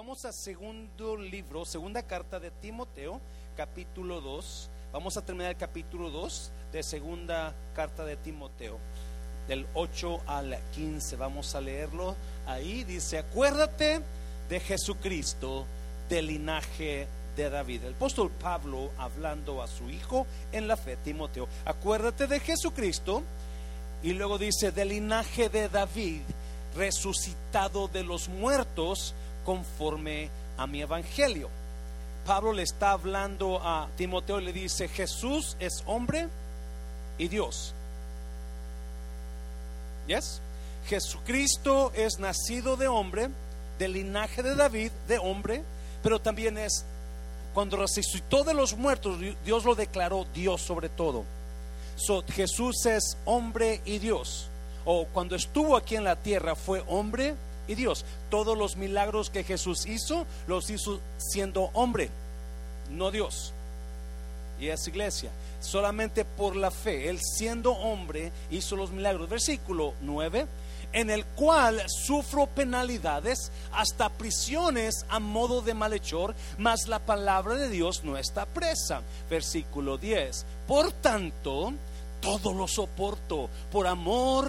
Vamos a segundo libro, segunda carta de Timoteo, capítulo 2. Vamos a terminar el capítulo 2 de segunda carta de Timoteo, del 8 al 15. Vamos a leerlo. Ahí dice, acuérdate de Jesucristo, del linaje de David. El apóstol Pablo hablando a su hijo en la fe, Timoteo, acuérdate de Jesucristo. Y luego dice, del linaje de David, resucitado de los muertos conforme a mi evangelio. Pablo le está hablando a Timoteo y le dice, Jesús es hombre y Dios. ¿Yes? Jesucristo es nacido de hombre, del linaje de David, de hombre, pero también es, cuando resucitó de los muertos, Dios lo declaró Dios sobre todo. So, Jesús es hombre y Dios. O cuando estuvo aquí en la tierra fue hombre y Dios. Todos los milagros que Jesús hizo, los hizo siendo hombre, no Dios. Y es iglesia. Solamente por la fe, Él siendo hombre hizo los milagros. Versículo 9 en el cual sufro penalidades hasta prisiones a modo de malhechor, mas la palabra de Dios no está presa. Versículo 10. Por tanto, todo lo soporto por amor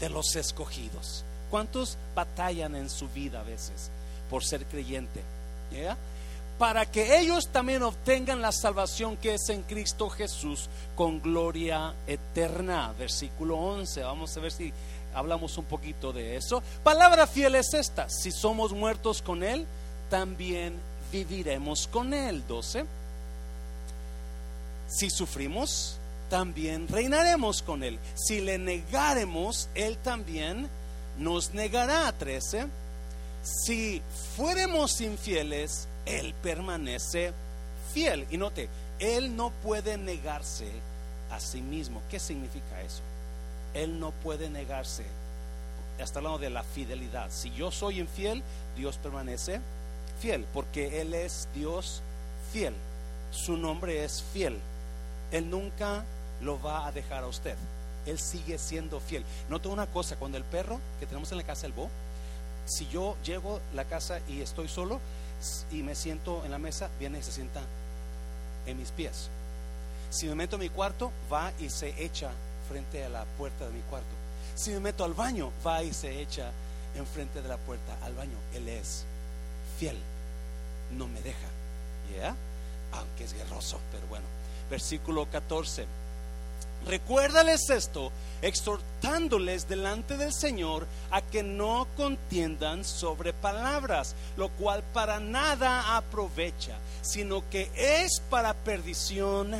de los escogidos. ¿Cuántos batallan en su vida a veces por ser creyente? Para que ellos también obtengan la salvación que es en Cristo Jesús con gloria eterna. Versículo 11. Vamos a ver si hablamos un poquito de eso. Palabra fiel es esta. Si somos muertos con Él, también viviremos con Él. 12. Si sufrimos, también reinaremos con Él. Si le negaremos, Él también nos negará. 13. Si fuéramos infieles, Él permanece fiel. Y note, Él no puede negarse a sí mismo. ¿Qué significa eso? Él no puede negarse. Está hablando de la fidelidad. Si yo soy infiel, Dios permanece fiel, porque Él es Dios fiel. Su nombre es fiel. Él nunca lo va a dejar a usted. Él sigue siendo fiel. Noto una cosa, cuando el perro que tenemos en la casa, el bo, si yo llego a la casa y estoy solo y me siento en la mesa, viene y se sienta en mis pies. Si me meto en mi cuarto, va y se echa frente a la puerta de mi cuarto. Si me meto al baño, va y se echa enfrente de la puerta al baño. Él es fiel, no me deja. ¿Ya? Aunque es guerroso, pero bueno. Versículo 14. Recuérdales esto, exhortándoles delante del Señor a que no contiendan sobre palabras, lo cual para nada aprovecha, sino que es para perdición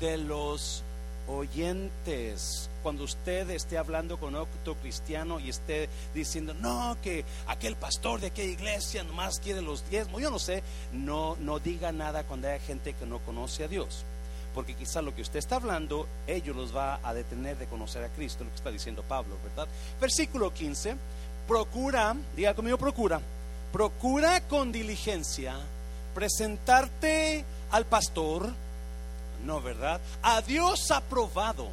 de los oyentes. Cuando usted esté hablando con otro cristiano y esté diciendo, no, que aquel pastor de aquella iglesia nomás quiere los diezmos, yo no sé, no, no diga nada cuando haya gente que no conoce a Dios porque quizá lo que usted está hablando, ellos los va a detener de conocer a Cristo, lo que está diciendo Pablo, ¿verdad? Versículo 15, procura, diga conmigo, procura, procura con diligencia presentarte al pastor, no, ¿verdad? A Dios aprobado,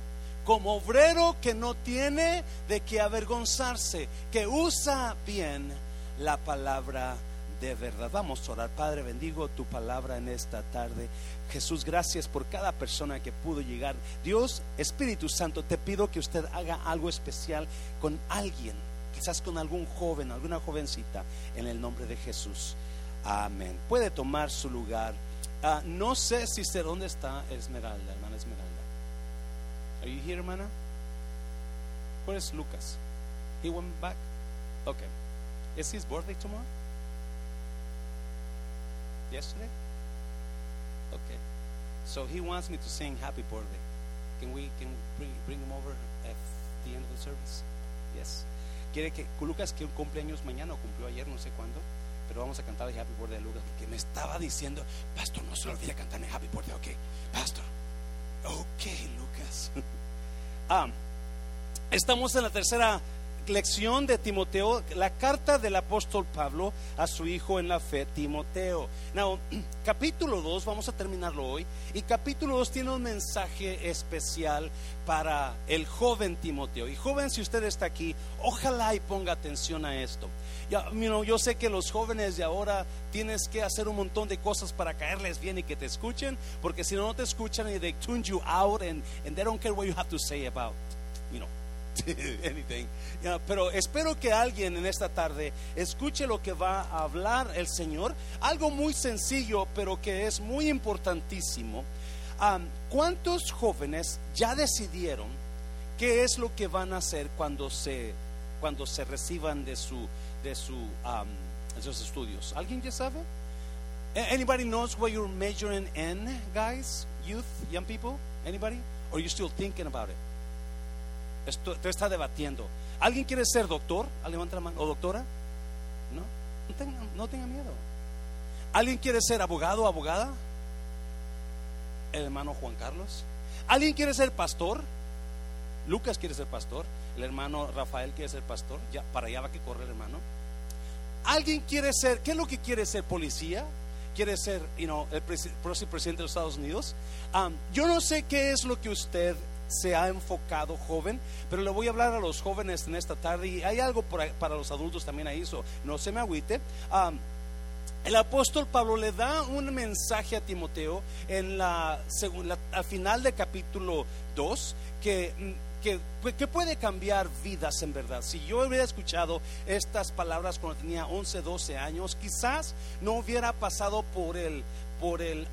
como obrero que no tiene de qué avergonzarse, que usa bien la palabra de verdad. Vamos a orar. Padre, bendigo tu palabra en esta tarde. Jesús, gracias por cada persona que pudo llegar. Dios, Espíritu Santo, te pido que usted haga algo especial con alguien, quizás con algún joven, alguna jovencita, en el nombre de Jesús. Amén. Puede tomar su lugar. Ah, no sé si sé dónde está Esmeralda, hermana Esmeralda. Are you here, hermana? Where is Lucas? He went back. Okay. Is his birthday tomorrow? Yesterday? Okay. So he wants me to sing happy birthday. Can we can we bring, bring him over at the end of the service? Yes. Quiere que Lucas que un cumpleaños mañana o cumplió ayer, no sé cuándo, pero vamos a cantar el happy birthday a Lucas porque me estaba diciendo, pastor, no se le olvide cantarme happy birthday. Ok, pastor. Ok, Lucas. ah, estamos en la tercera lección de Timoteo, la carta del apóstol Pablo a su hijo en la fe, Timoteo. Now, capítulo 2, vamos a terminarlo hoy, y capítulo 2 tiene un mensaje especial para el joven Timoteo. Y joven, si usted está aquí, ojalá y ponga atención a esto. Ya, yo sé que los jóvenes de ahora tienes que hacer un montón de cosas para caerles bien y que te escuchen, porque si no, no te escuchan y they tune you out and, and they don't care what you have to say about, you know. anything. pero espero que alguien en esta tarde escuche lo que va a hablar el Señor. Algo muy sencillo, pero que es muy importantísimo. ¿Cuántos jóvenes ya decidieron qué es lo que van a hacer cuando se, cuando se reciban de, su, de, su, de sus estudios? ¿Alguien ya sabe? Anybody knows what you're majoring in, guys? Youth, young people? Anybody? Or you still thinking about it? Esto, está debatiendo. ¿Alguien quiere ser doctor? Levanta la mano. ¿O doctora? No, no tenga, miedo. ¿Alguien quiere ser abogado o abogada? El hermano Juan Carlos. ¿Alguien quiere ser pastor? Lucas quiere ser pastor. El hermano Rafael quiere ser pastor. Ya, para allá va que corre el hermano. ¿Alguien quiere ser, qué es lo que quiere ser policía? ¿Quiere ser you know, el próximo presidente de los Estados Unidos? Yo no sé qué es lo que usted se ha enfocado joven, pero le voy a hablar a los jóvenes en esta tarde y hay algo para, los adultos también ahí, no se me agüite. el apóstol Pablo le da un mensaje a Timoteo en la, al final del capítulo 2 que, que, que, puede cambiar vidas en verdad. Si yo hubiera escuchado estas palabras cuando tenía 11, 12 años, quizás no hubiera pasado por el, por el,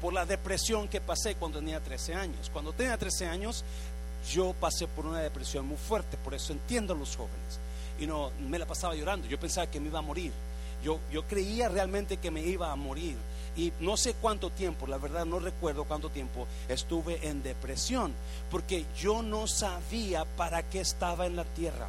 por la depresión que pasé cuando tenía 13 años. Cuando tenía 13 años, yo pasé por una depresión muy fuerte, por eso entiendo a los jóvenes. Y no me la pasaba llorando, yo pensaba que me iba a morir. Yo, yo creía realmente que me iba a morir. Y no sé cuánto tiempo, la verdad no recuerdo cuánto tiempo estuve en depresión, porque yo no sabía para qué estaba en la tierra.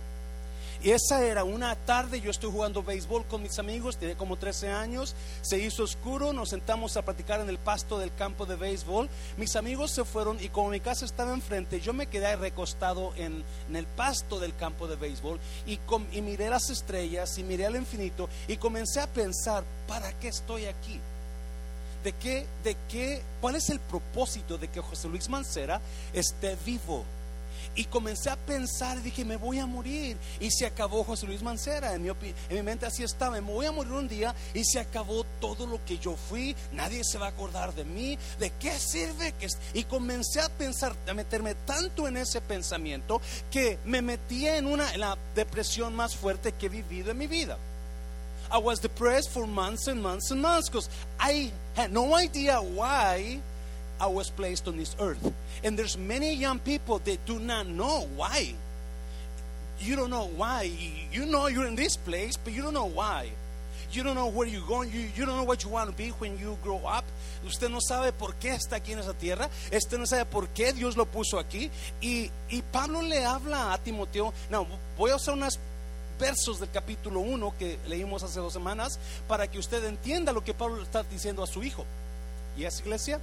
Y esa era una tarde, yo estoy jugando béisbol con mis amigos, tenía como 13 años, se hizo oscuro, nos sentamos a platicar en el pasto del campo de béisbol, mis amigos se fueron y como mi casa estaba enfrente, yo me quedé recostado en, el pasto del campo de béisbol y, y miré las estrellas y miré al infinito y comencé a pensar, ¿para qué estoy aquí? ¿De qué, de qué, cuál es el propósito de que José Luis Mancera esté vivo? Y comencé a pensar dije, me voy a morir. Y se acabó José Luis Mancera. En mi, en mi mente así estaba, me voy a morir un día y se acabó todo lo que yo fui. Nadie se va a acordar de mí. ¿De qué sirve? que Y comencé a pensar, a meterme tanto en ese pensamiento que me metí en, una, en la depresión más fuerte que he vivido en mi vida. I was depressed for months and months and months because I had no idea why I was placed on this earth. And there's many young people that do not know why. You don't know why. You know you're in this place, but you don't know why. You don't know where you're going. You, you don't know what you want to be when you grow up. Usted no sabe por qué está aquí en esa tierra. Usted no sabe por qué Dios lo puso aquí. Y, Pablo le habla a Timoteo. No, voy a usar unos versos del capítulo 1 que leímos hace dos semanas para que usted entienda lo que Pablo está diciendo a su hijo. ¿Y es iglesia?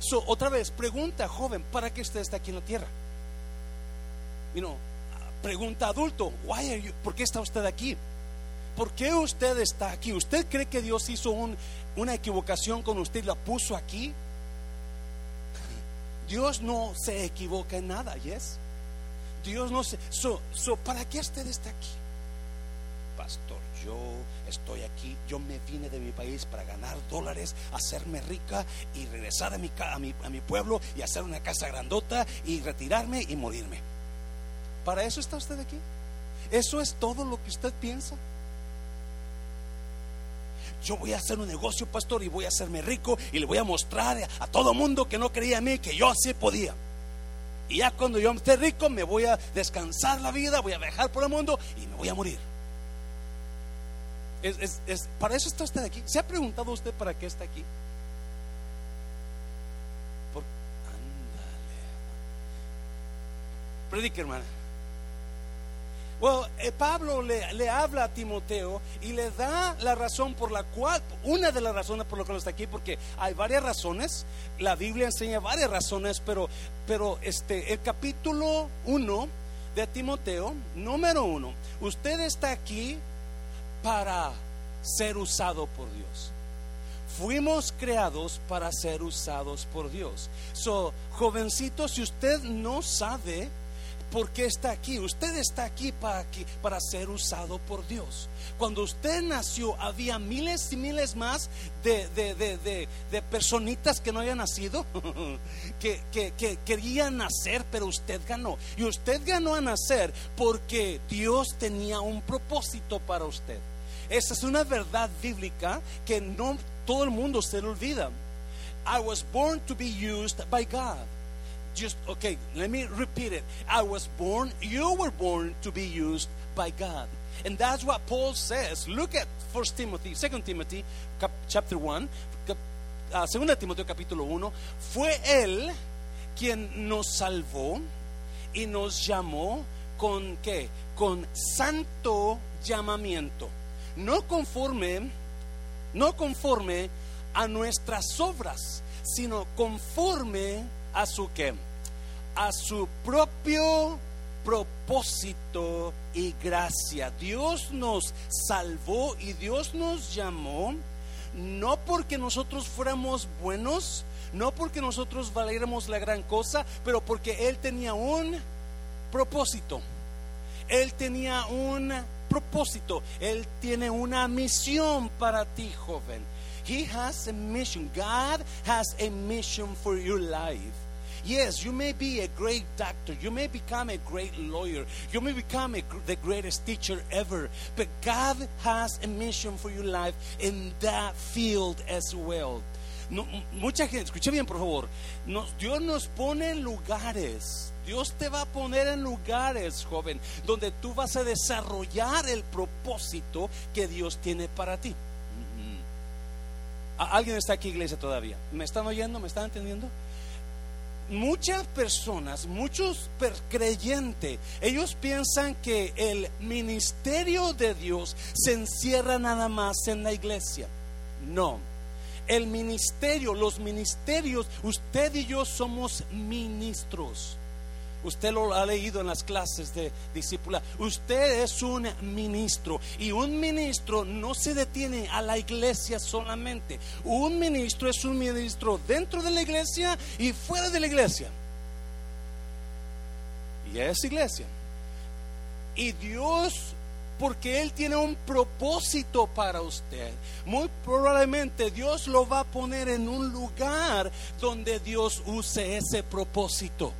So, otra vez, pregunta, joven, ¿para qué usted está aquí en la tierra? You pregunta adulto, why are you, ¿por qué está usted aquí? ¿Por qué usted está aquí? ¿Usted cree que Dios hizo una equivocación con usted y la puso aquí? Dios no se equivoca en nada, ¿yes? Dios no se... So, so, ¿Para qué usted está aquí? Pastor, yo estoy aquí, yo me vine de mi país para ganar dólares, hacerme rica y regresar a mi, a mi, a mi pueblo y hacer una casa grandota y retirarme y morirme. ¿Para eso está usted aquí? ¿Eso es todo lo que usted piensa? Yo voy a hacer un negocio, pastor, y voy a hacerme rico y le voy a mostrar a todo mundo que no creía en mí que yo así podía. Y ya cuando yo esté rico me voy a descansar la vida, voy a viajar por el mundo y me voy a morir. Para eso está usted aquí. ¿Se ha preguntado usted para qué está aquí? Por, ándale. Predique, hermana. Bueno, eh, Pablo le, le, habla a Timoteo y le da la razón por la cual, una de las razones por las que está aquí, porque hay varias razones, la Biblia enseña varias razones, pero, pero este, el capítulo 1 de Timoteo, número uno, usted está aquí para ser usado por Dios. Fuimos creados para ser usados por Dios. So, jovencito, si usted no sabe por qué está aquí, usted está aquí para, para ser usado por Dios. Cuando usted nació, había miles y miles más de, de, personitas que no habían nacido, que, que querían nacer, pero usted ganó. Y usted ganó a nacer porque Dios tenía un propósito para usted. Esa es una verdad bíblica que no todo el mundo se le olvida. I was born to be used by God. Just okay, let me repeat it. I was born, you were born to be used by God. And that's what Paul says. Look at First Timothy, Second Timothy chapter 1, cap, uh, 2 Timoteo capítulo 1. Fue él quien nos salvó y nos llamó con qué? Con santo llamamiento no conforme, no conforme a nuestras obras, sino conforme a su qué? A su propio propósito y gracia. Dios nos salvó y Dios nos llamó no porque nosotros fuéramos buenos, no porque nosotros valiéramos la gran cosa, pero porque Él tenía un propósito. Él tenía un propósito. Él tiene una misión para ti, joven. He has a mission. God has a mission for your life. Yes, you may be a great doctor, you may become a great lawyer, you may become a, the greatest teacher ever, but God has a mission for your life in that field as well. No, mucha gente, escuche bien por favor, Dios nos pone en lugares Dios te va a poner en lugares, joven, donde tú vas a desarrollar el propósito que Dios tiene para ti. ¿Alguien está aquí, iglesia, todavía? ¿Me están oyendo? ¿Me están entendiendo? Muchas personas, muchos creyentes, ellos piensan que el ministerio de Dios se encierra nada más en la iglesia. No. El ministerio, los ministerios, usted y yo somos ministros. Usted lo ha leído en las clases de discípula. Usted es un ministro y un ministro no se detiene a la iglesia solamente. Un ministro es un ministro dentro de la iglesia y fuera de la iglesia. Y es iglesia. Y Dios porque Él tiene un propósito para usted. Muy probablemente Dios lo va a poner en un lugar donde Dios use ese propósito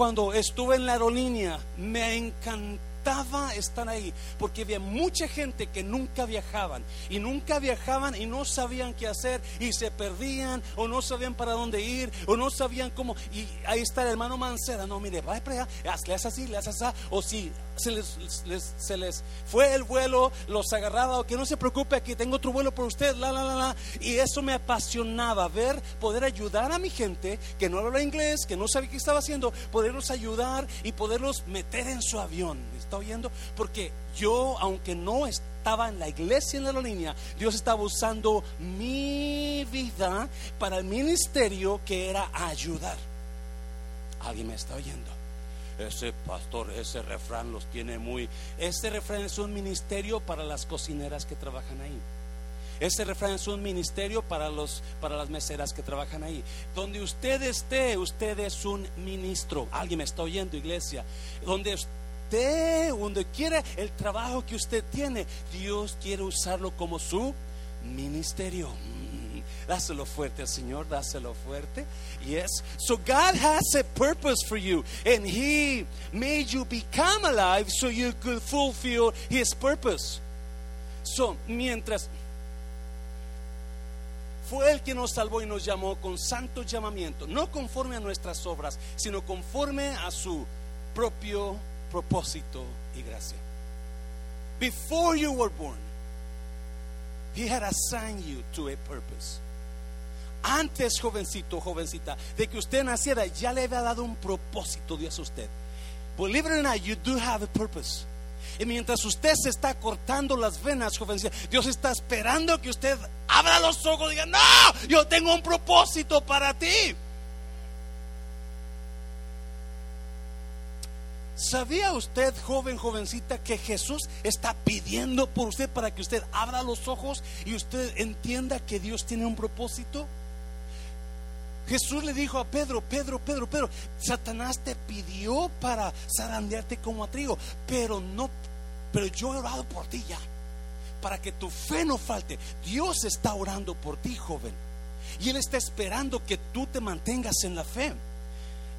cuando estuve en la aerolínea, me encantaba estar ahí, porque había mucha gente que nunca viajaban y nunca viajaban y no sabían qué hacer y se perdían o no sabían para dónde ir o no sabían cómo. Y ahí está el hermano Mancera, no, mire, vaya para allá, hazle así, le haces así, o si se les, fue el vuelo, los agarraba, o que no se preocupe, aquí tengo otro vuelo por usted, la, la, la, la. Y eso me apasionaba, ver, poder ayudar a mi gente que no habla inglés, que no sabía qué estaba haciendo, poderlos ayudar y poderlos meter en su avión. ¿Me está oyendo? Porque yo, aunque no estaba en la iglesia en la línea, Dios estaba usando mi vida para el ministerio que era ayudar. ¿Alguien me está oyendo? Ese pastor, ese refrán los tiene muy... Este refrán es un ministerio para las cocineras que trabajan ahí. Este refrán es un ministerio para, los, para las meseras que trabajan ahí. Donde usted esté, usted es un ministro. Alguien me está oyendo, iglesia. Donde usted, donde quiera el trabajo que usted tiene, Dios quiere usarlo como su ministerio. Dáselo fuerte al Señor, dáselo fuerte. Yes. So God has a purpose for you, and He made you become alive so you could fulfill His purpose. So, mientras fue el que nos salvó y nos llamó con santo llamamiento, no conforme a nuestras obras, sino conforme a su propio propósito y gracia. Before you were born, He had assigned you to a purpose antes, jovencito, jovencita, de que usted naciera, ya le había dado un propósito Dios a usted. Believe it or not, you do have a purpose. Y mientras usted se está cortando las venas, jovencita, Dios está esperando que usted abra los ojos y diga, no, yo tengo un propósito para ti. ¿Sabía usted, joven, jovencita, que Jesús está pidiendo por usted para que usted abra los ojos y usted entienda que Dios tiene un propósito? Jesús le dijo a Pedro, Pedro, Pedro, Pedro, Satanás te pidió para zarandearte como a trigo, pero no, pero yo he orado por ti ya, para que tu fe no falte. Dios está orando por ti, joven, y Él está esperando que tú te mantengas en la fe.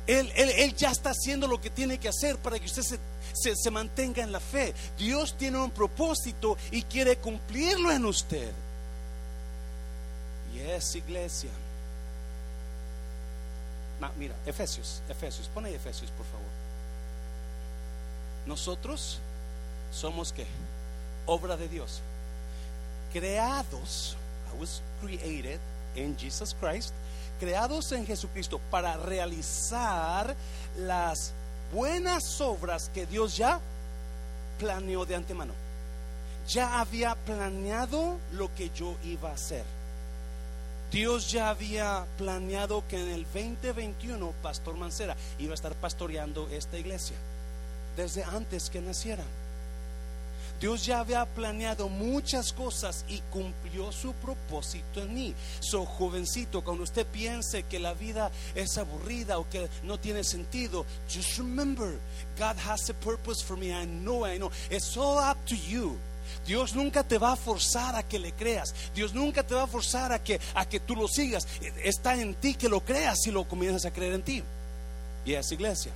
Él, él, ya está haciendo lo que tiene que hacer para que usted se, se mantenga en la fe. Dios tiene un propósito y quiere cumplirlo en usted. Y es iglesia. Mira, Efesios, Efesios, pone Efesios por favor. Nosotros somos que obra de Dios, creados. I was created in Jesus Christ creados en Jesucristo para realizar las buenas obras que Dios ya planeó de antemano. Ya había planeado lo que yo iba a hacer. Dios ya había planeado que en el 2021 Pastor Mancera iba a estar pastoreando esta iglesia desde antes que naciera. Dios ya había planeado muchas cosas y cumplió su propósito en mí. So, jovencito, cuando usted piense que la vida es aburrida o que no tiene sentido, just remember, God has a purpose for me. I know, I know. It's all up to you. Dios nunca te va a forzar a que le creas. Dios nunca te va a forzar a que, a que tú lo sigas. Está en ti que lo creas y lo comienzas a creer en ti. Y es iglesia.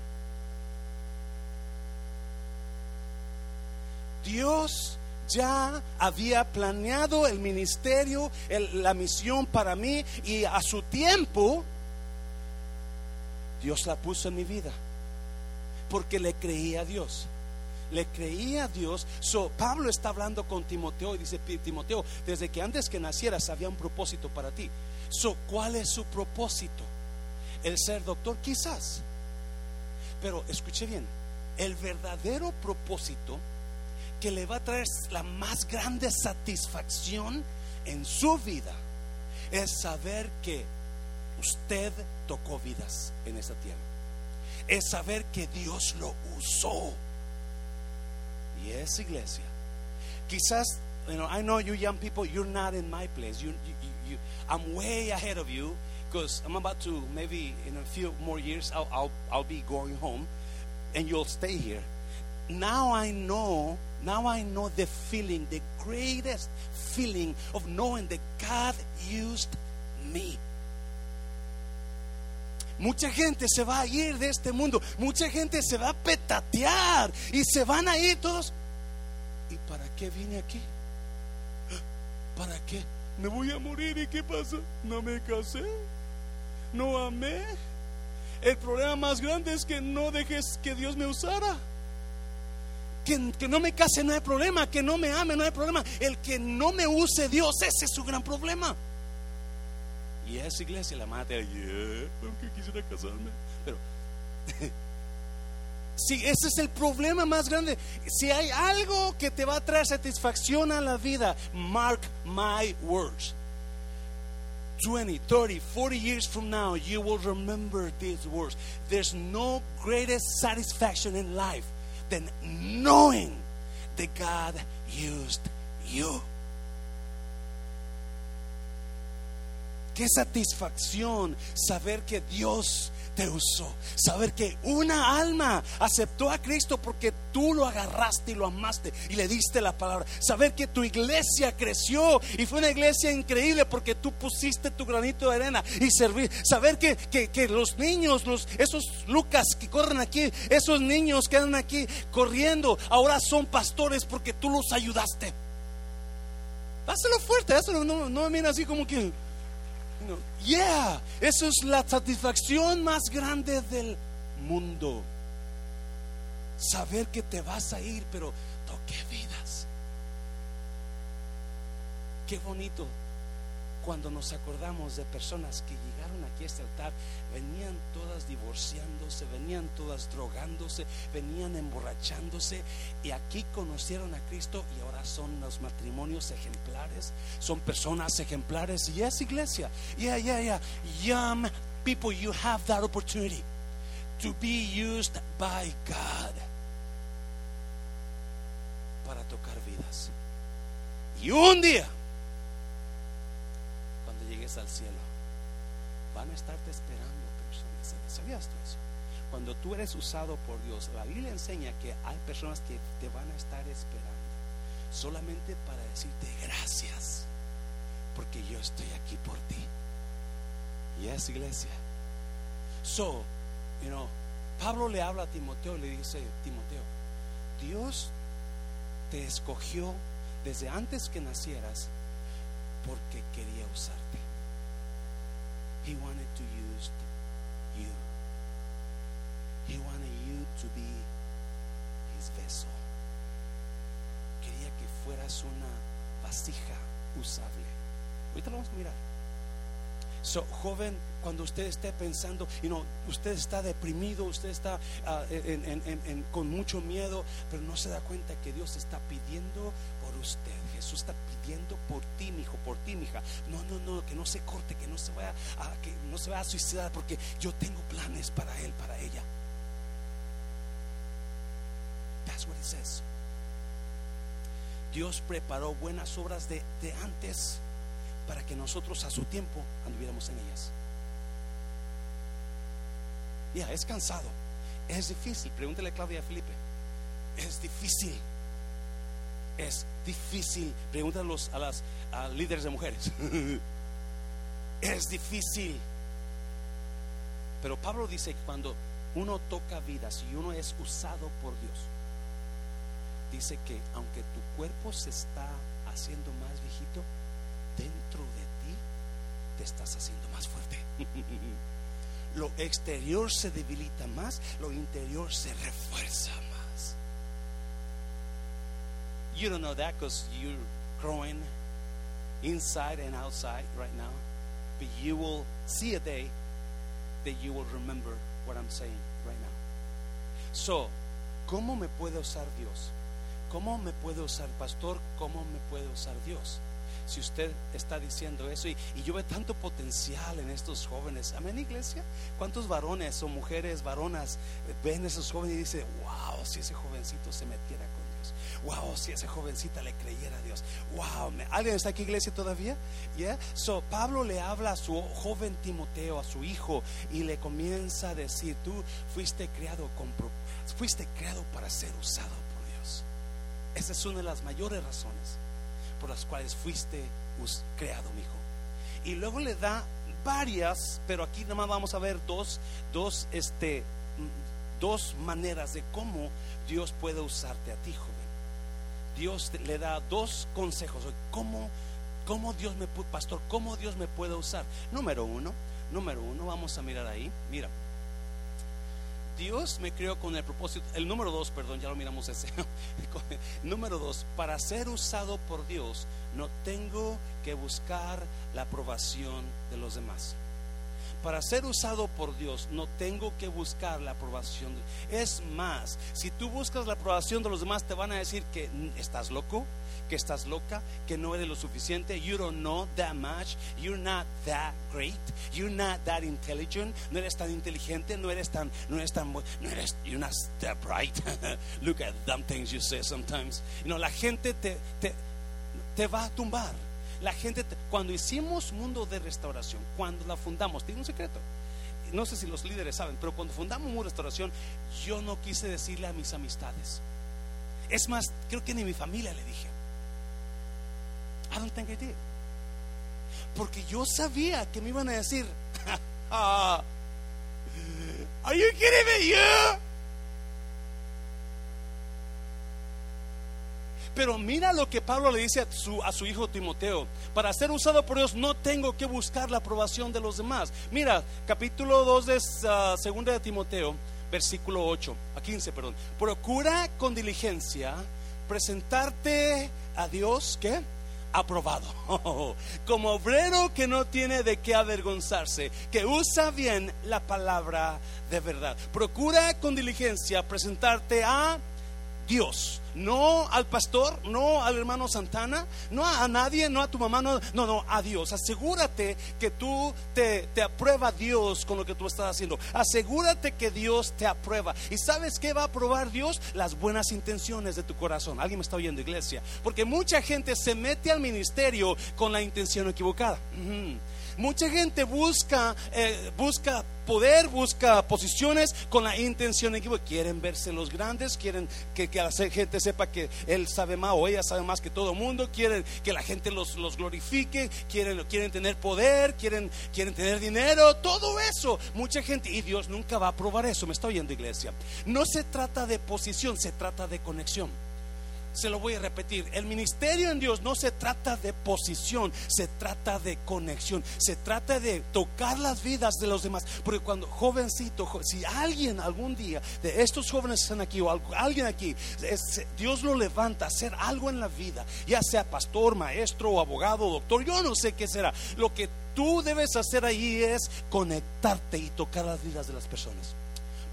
Dios ya había planeado el ministerio, la misión para mí y a su tiempo Dios la puso en mi vida porque le creía a Dios. Le creía a Dios. So, Pablo está hablando con Timoteo y dice, Timoteo, desde que antes que nacieras había un propósito para ti. So, ¿cuál es su propósito? El ser doctor, quizás. Pero escuche bien, el verdadero propósito que le va a traer la más grande satisfacción en su vida es saber que usted tocó vidas en esa tierra. Es saber que Dios lo usó. Y es iglesia. Quizás, you know, I know you young people, you're not in my place. You, you, you, I'm way ahead of you because I'm about to, maybe in a few more years, I'll, I'll, I'll be going home and you'll stay here. Now I know Now I know the feeling, the greatest feeling of knowing that God used me. Mucha gente se va a ir de este mundo, mucha gente se va a petatear y se van a ir todos. ¿Y para qué vine aquí? ¿Para qué? Me voy a morir y qué pasa? No me casé, no amé. El problema más grande es que no dejes que Dios me usara. Que, no me case no hay problema, que no me ame no hay problema. El que no me use Dios, ese es su gran problema. Y esa iglesia, la yeah, aunque quisiera casarme. Pero, si ese es el problema más grande, si hay algo que te va a traer satisfacción a la vida, mark my words. 20, 30, 40 years from now, you will remember these words. There's no greatest satisfaction in life than knowing that God used you. Qué satisfacción saber que Dios te usó. Saber que una alma aceptó a Cristo porque tú lo agarraste y lo amaste y le diste la palabra. Saber que tu iglesia creció y fue una iglesia increíble porque tú pusiste tu granito de arena y servir. Saber que, que, los niños, los, esos Lucas que corren aquí, esos niños que andan aquí corriendo, ahora son pastores porque tú los ayudaste. Dáselo fuerte, eso no, no mira así como que Yeah, eso es la satisfacción más grande del mundo. Saber que te vas a ir, pero toque vidas. Qué bonito cuando nos acordamos de personas que llegaron aquí a este altar, venían todas divorciándose, venían todas drogándose, venían emborrachándose y aquí conocieron a Cristo y ahora son los matrimonios ejemplares, son personas ejemplares y es iglesia. Yeah, yeah, yeah. Young people, you have that opportunity to be used by God. para tocar vidas. Y un día, cuando llegues al cielo, van a estarte esperando personas. ¿Sabías tú eso? Cuando tú eres usado por Dios, la Biblia enseña que hay personas que te van a estar esperando solamente para decirte gracias, porque yo estoy aquí por ti. Y es iglesia. So, you know, Pablo le habla a Timoteo y le dice, Timoteo, Dios te escogió desde antes que nacieras porque quería usarte. He wanted to use you. He wanted you to be his vessel. Quería que fueras una vasija usable. Ahorita lo vamos a mirar. So, joven, cuando usted esté pensando, you know, usted está deprimido, usted está ah, con mucho miedo, pero no se da cuenta que Dios está pidiendo por usted. Jesús está pidiendo por ti, mi hijo, por ti, mi hija. No, no, no, que no se corte, que no se vaya a, que no se vaya a suicidar, porque yo tengo planes para él, para ella. That's what it says. Dios preparó buenas obras de, antes para que nosotros a su tiempo anduviéramos en ellas. Ya, es cansado, es difícil. Pregúntele a Claudia Felipe. Es difícil. Es difícil. Pregúntale a las líderes de mujeres. es difícil. Pero Pablo dice que cuando uno toca vidas y uno es usado por Dios, dice que aunque tu cuerpo se está haciendo más viejito, dentro de ti te estás haciendo más fuerte. lo exterior se debilita más, lo interior se refuerza más. You don't know that because you're growing inside and outside right now. But you will see a day that you will remember what I'm saying right now. So, ¿cómo me puede usar Dios? ¿Cómo me puede usar pastor? ¿Cómo me puede usar Dios? si usted está diciendo eso y, yo veo tanto potencial en estos jóvenes. Amén, iglesia. ¿Cuántos varones o mujeres, varonas ven a esos jóvenes y dicen, wow, si ese jovencito se metiera con? Wow, si esa jovencita le creyera a Dios. Wow, ¿alguien está aquí, iglesia, todavía? Yeah. So, Pablo le habla a su joven Timoteo, a su hijo, y le comienza a decir, tú fuiste creado, con, fuiste creado para ser usado por Dios. Esa es una de las mayores razones por las cuales fuiste creado, mi hijo. Y luego le da varias, pero aquí nada más vamos a ver dos, dos, este, dos maneras de cómo Dios puede usarte a ti, joven. Dios le da dos consejos. ¿Cómo, cómo Dios me, pastor, cómo Dios me puede usar? Número uno, número uno, vamos a mirar ahí. Mira, Dios me creó con el propósito, el número dos, perdón, ya lo miramos ese. número dos, para ser usado por Dios, no tengo que buscar la aprobación de los demás. Para ser usado por Dios, no tengo que buscar la aprobación. Es más, si tú buscas la aprobación de los demás, te van a decir que estás loco, que estás loca, que no eres lo suficiente, you don't know that much, you're not that great, you're not that intelligent, no eres tan inteligente, no eres tan, no eres tan, no eres, you're not that bright. Look at dumb things you say sometimes. You know, la gente te, te, te va a tumbar. La gente, cuando hicimos Mundo de Restauración, cuando la fundamos, tiene un secreto. No sé si los líderes saben, pero cuando fundamos Mundo de Restauración, yo no quise decirle a mis amistades. Es más, creo que ni mi familia le dije. I don't think I did. Porque yo sabía que me iban a decir, Are you kidding me? You? Pero mira lo que Pablo le dice a su, hijo Timoteo. Para ser usado por Dios no tengo que buscar la aprobación de los demás. Mira, capítulo 2 de uh, segunda de Timoteo, versículo 8, a 15, perdón. Procura con diligencia presentarte a Dios, ¿qué? aprobado. Como obrero que no tiene de qué avergonzarse, que usa bien la palabra de verdad. Procura con diligencia presentarte a Dios. No al pastor, no al hermano Santana, no a, nadie, no a tu mamá, no, no, a Dios. Asegúrate que tú te, te aprueba Dios con lo que tú estás haciendo. Asegúrate que Dios te aprueba. ¿Y sabes qué va a aprobar Dios? Las buenas intenciones de tu corazón. ¿Alguien me está oyendo, iglesia? Porque mucha gente se mete al ministerio con la intención equivocada. Mucha gente busca, eh, busca poder, busca posiciones con la intención equivocada. Quieren verse los grandes, quieren que, la gente sepa que él sabe más o ella sabe más que todo el mundo, quieren que la gente los, los glorifique, quieren, quieren tener poder, quieren, quieren tener dinero, todo eso. Mucha gente, y Dios nunca va a aprobar eso, me está oyendo iglesia. No se trata de posición, se trata de conexión se lo voy a repetir, el ministerio en Dios no se trata de posición, se trata de conexión, se trata de tocar las vidas de los demás. Porque cuando jovencito, si alguien algún día de estos jóvenes están aquí o alguien aquí, Dios lo levanta a hacer algo en la vida, ya sea pastor, maestro abogado, doctor, yo no sé qué será. Lo que tú debes hacer ahí es conectarte y tocar las vidas de las personas.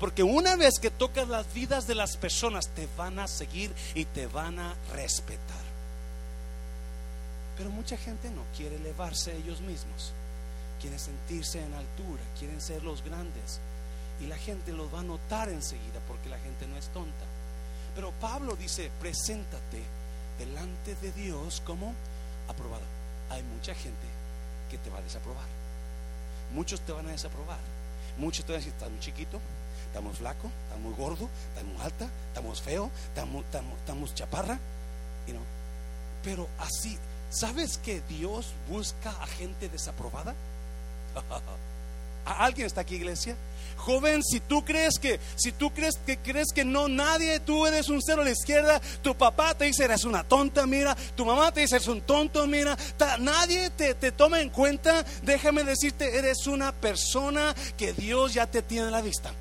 Porque una vez que tocas las vidas de las personas, te van a seguir y te van a respetar. Pero mucha gente no quiere elevarse ellos mismos. Quiere sentirse en altura, quieren ser los grandes. Y la gente los va a notar enseguida porque la gente no es tonta. Pero Pablo dice, preséntate delante de Dios como aprobado. Hay mucha gente que te va a desaprobar. Muchos te van a desaprobar. Muchos te van a decir, tan chiquito, estamos flaco, estamos gordo, estamos alta, estamos feo, estamos, estamos, chaparra. You Pero así, ¿sabes que Dios busca a gente desaprobada? ¿Alguien está aquí, iglesia? Joven, si tú crees que, si tú crees que crees que no nadie, tú eres un cero a la izquierda, tu papá te dice eres una tonta, mira, tu mamá te dice eres un tonto, mira, nadie te, te toma en cuenta, déjame decirte, eres una persona que Dios ya te tiene a la vista.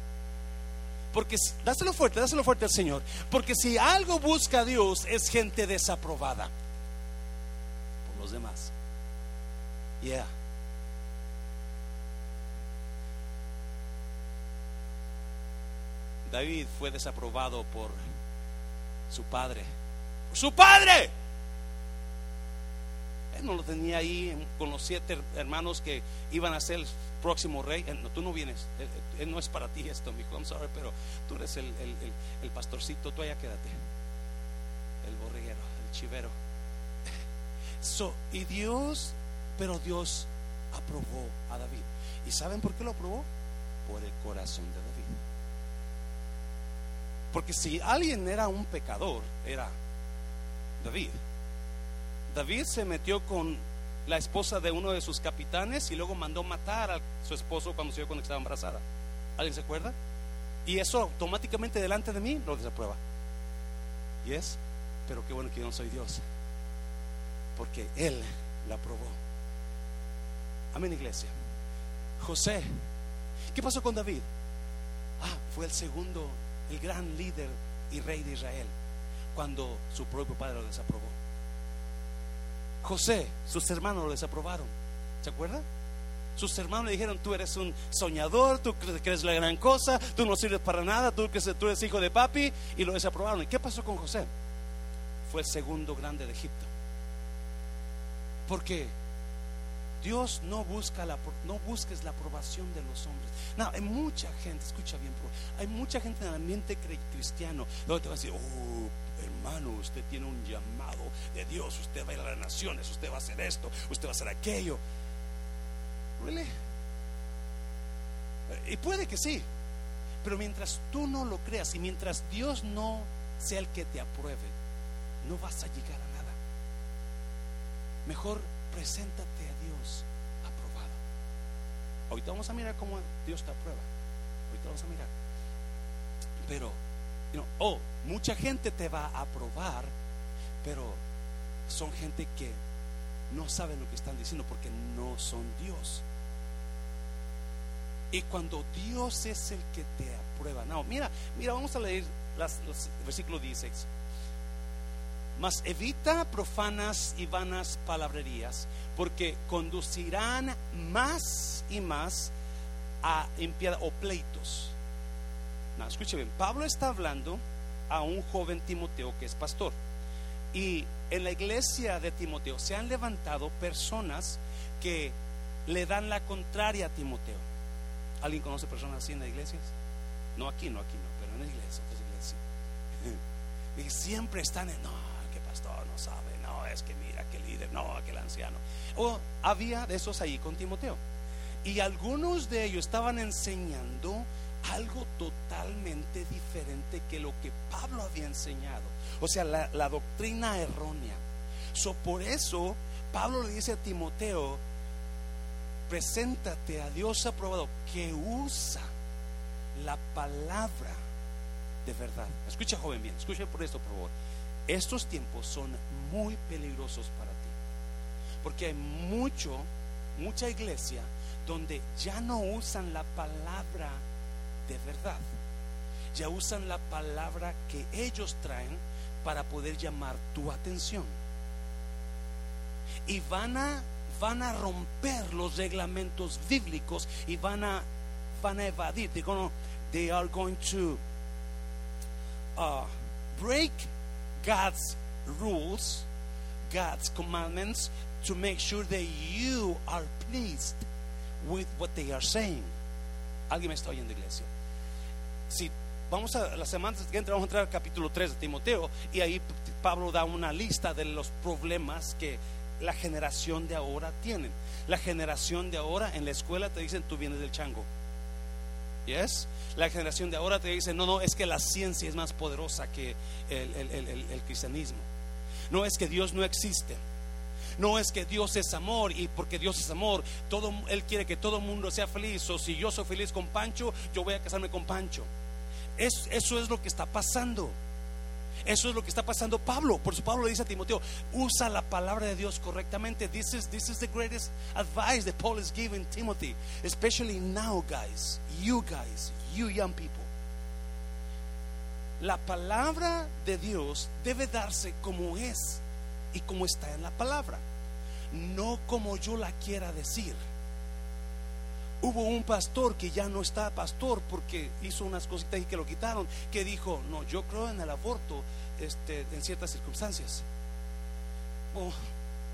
Porque dáselo fuerte, dáselo fuerte al Señor. Porque si algo busca Dios es gente desaprobada por los demás. Yeah. David fue desaprobado por su padre. Su padre. No lo tenía ahí con los siete hermanos que iban a ser el próximo rey. no, tú no vienes. Él, no es para ti esto, mi hijo. I'm sorry, pero tú eres el, el, pastorcito. Tú allá quédate. El borreguero, el chivero. So, y Dios, pero Dios aprobó a David. ¿Y saben por qué lo aprobó? Por el corazón de David. Porque si alguien era un pecador, era David. David se metió con la esposa de uno de sus capitanes y luego mandó matar a su esposo cuando se cuando estaba embarazada. ¿Alguien se acuerda? Y eso automáticamente delante de mí lo desaprueba. Y es, pero qué bueno que yo no soy Dios. Porque Él la aprobó. Amén, iglesia. José, ¿qué pasó con David? Ah, fue el segundo, el gran líder y rey de Israel, cuando su propio padre lo desaprobó. José, sus hermanos lo desaprobaron. ¿Se acuerda? Sus hermanos le dijeron, tú eres un soñador, tú crees la gran cosa, tú no sirves para nada, tú, tú eres hijo de papi, y lo desaprobaron. ¿Y qué pasó con José? Fue el segundo grande de Egipto. Porque Dios no busca la, no busques la aprobación de los hombres. No, hay mucha gente, escucha bien, hay mucha gente en el ambiente cristiano donde te va a decir, oh, hermano, usted tiene un llamado de Dios, usted va a ir a las naciones, usted va a hacer esto, usted va a hacer aquello. ¿Really? Y puede que sí, pero mientras tú no lo creas y mientras Dios no sea el que te apruebe, no vas a llegar a nada. Mejor preséntate a Dios aprobado. Ahorita vamos a mirar cómo Dios te aprueba. Ahorita vamos a mirar. Pero oh, mucha gente te va a aprobar, pero son gente que no saben lo que están diciendo porque no son Dios. Y cuando Dios es el que te aprueba, no, mira, mira, vamos a leer las, los versículos 16. Mas evita profanas y vanas palabrerías, porque conducirán más y más a impiedad o pleitos escuche bien, Pablo está hablando a un joven Timoteo que es pastor. Y en la iglesia de Timoteo se han levantado personas que le dan la contraria a Timoteo. ¿Alguien conoce personas así en las iglesias? No aquí, no aquí, no, pero en la iglesia, otras iglesias. Y siempre están en, no, no sabe, no, es que mira, que líder, no, que el anciano. O había de esos ahí con Timoteo. Y algunos de ellos estaban enseñando algo totalmente diferente que lo que Pablo había enseñado. O sea, la, doctrina errónea. So, por eso Pablo le dice a Timoteo, preséntate a Dios aprobado, que usa la palabra de verdad. Escucha, joven, bien, escucha por esto, por favor. Estos tiempos son muy peligrosos para ti. Porque hay mucho, mucha iglesia donde ya no usan la palabra de verdad. Ya usan la palabra que ellos traen para poder llamar tu atención. Y van a, van a romper los reglamentos bíblicos y van a, van a evadir. They're they are going to uh, break God's rules, God's commandments to make sure that you are pleased with what they are saying. Alguien me está oyendo, iglesia. Si vamos a la semana siguiente, vamos a entrar al capítulo 3 de Timoteo y ahí Pablo da una lista de los problemas que la generación de ahora tienen. La generación de ahora en la escuela te dicen tú vienes del chango. ¿Yes? La generación de ahora te dice, no, no, es que la ciencia es más poderosa que el, el cristianismo. No es que Dios no existe. No es que Dios es amor y porque Dios es amor, todo, Él quiere que todo el mundo sea feliz. O si yo soy feliz con Pancho, yo voy a casarme con Pancho. eso es lo que está pasando. Eso es lo que está pasando Pablo. Por eso Pablo le dice a Timoteo, usa la palabra de Dios correctamente. This is, this is the greatest advice that Paul is giving Timothy. Especially now, guys. You guys, you young people. La palabra de Dios debe darse como es y como está en la palabra, no como yo la quiera decir. Hubo un pastor que ya no está pastor porque hizo unas cositas y que lo quitaron, que dijo, no, yo creo en el aborto este, en ciertas circunstancias. Oh,